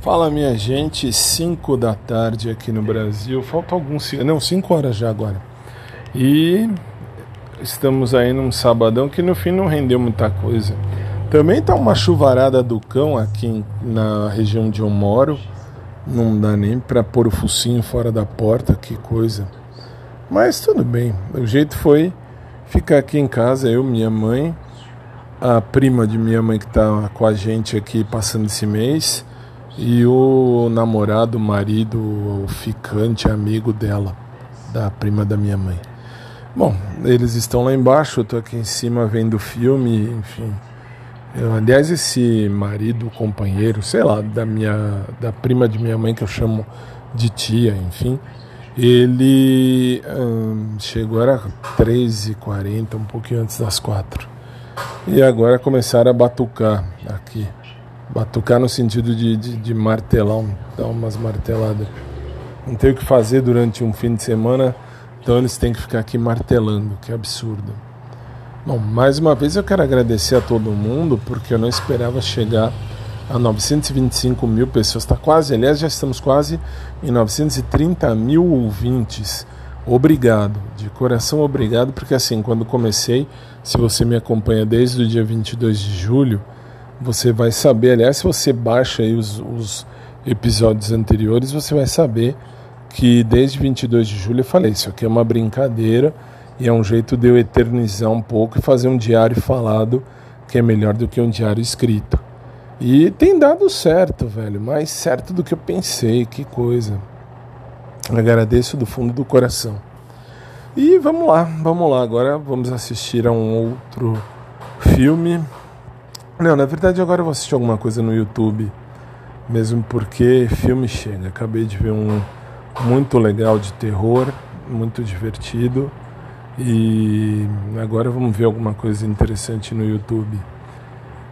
Fala minha gente, 5 da tarde aqui no Brasil, falta alguns, não, 5 horas já agora. E estamos aí num sabadão que no fim não rendeu muita coisa. Também tá uma chuvarada do cão aqui na região onde eu moro. Não dá nem para pôr o focinho fora da porta, que coisa. Mas tudo bem. O jeito foi ficar aqui em casa, eu, minha mãe, a prima de minha mãe que tá com a gente aqui passando esse mês e o namorado, marido, o ficante, amigo dela, da prima da minha mãe. Bom, eles estão lá embaixo, eu estou aqui em cima vendo o filme, enfim. Eu, aliás, esse marido, companheiro, sei lá, da minha, da prima de minha mãe que eu chamo de tia, enfim, ele hum, chegou era 13h40, um pouquinho antes das quatro. E agora começaram a batucar aqui. Batucar no sentido de, de, de martelar, dar umas marteladas. Não tem o que fazer durante um fim de semana, então eles têm que ficar aqui martelando, que absurdo. Bom, mais uma vez eu quero agradecer a todo mundo, porque eu não esperava chegar a 925 mil pessoas. Está quase, aliás, já estamos quase em 930 mil ouvintes. Obrigado, de coração obrigado, porque assim, quando comecei, se você me acompanha desde o dia 22 de julho, você vai saber, aliás, se você baixa aí os, os episódios anteriores, você vai saber que desde 22 de julho eu falei, isso aqui é uma brincadeira e é um jeito de eu eternizar um pouco e fazer um diário falado que é melhor do que um diário escrito. E tem dado certo, velho, mais certo do que eu pensei, que coisa. Agradeço do fundo do coração. E vamos lá, vamos lá, agora vamos assistir a um outro filme não, na verdade agora eu vou assistir alguma coisa no YouTube, mesmo porque filme chega. Acabei de ver um muito legal de terror, muito divertido. E agora vamos ver alguma coisa interessante no YouTube.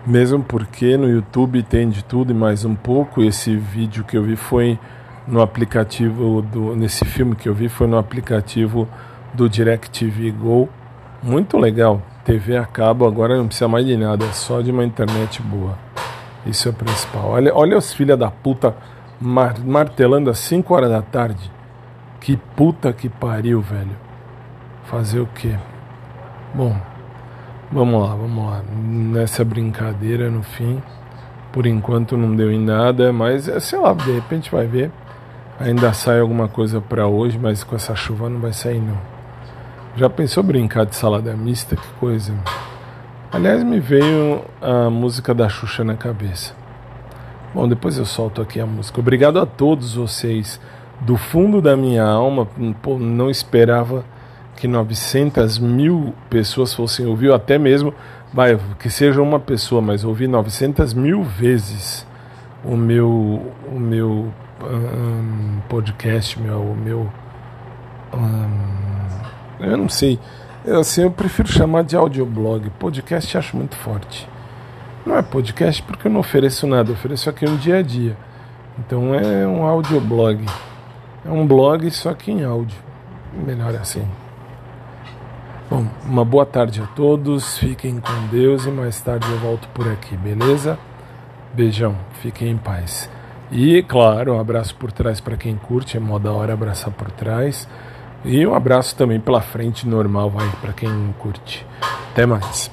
Mesmo porque no YouTube tem de tudo e mais um pouco. Esse vídeo que eu vi foi no aplicativo do nesse filme que eu vi foi no aplicativo do DirecTV Go. Muito legal. TV a cabo agora não precisa mais de nada, é só de uma internet boa. Isso é o principal. Olha, olha os filha da puta mar, martelando às 5 horas da tarde. Que puta que pariu, velho. Fazer o quê? Bom, vamos lá, vamos lá. Nessa brincadeira, no fim, por enquanto não deu em nada, mas é, sei lá, de repente vai ver. Ainda sai alguma coisa para hoje, mas com essa chuva não vai sair não. Já pensou brincar de salada mista? Que coisa. Aliás, me veio a música da Xuxa na cabeça. Bom, depois eu solto aqui a música. Obrigado a todos vocês. Do fundo da minha alma, pô, não esperava que 900 mil pessoas fossem ouvir, até mesmo, vai, que seja uma pessoa, mas ouvir 900 mil vezes o meu, o meu um, podcast, meu, o meu um, eu não sei. Eu, assim, eu prefiro chamar de audioblog. Podcast acho muito forte. Não é podcast porque eu não ofereço nada, eu ofereço aqui um dia a dia. Então é um audioblog. É um blog só que em áudio. Melhor assim. Bom, uma boa tarde a todos. Fiquem com Deus e mais tarde eu volto por aqui, beleza? Beijão, fiquem em paz. E claro, um abraço por trás para quem curte, é mó da hora abraçar por trás. E um abraço também pela frente normal, vai, para quem curte. Até mais.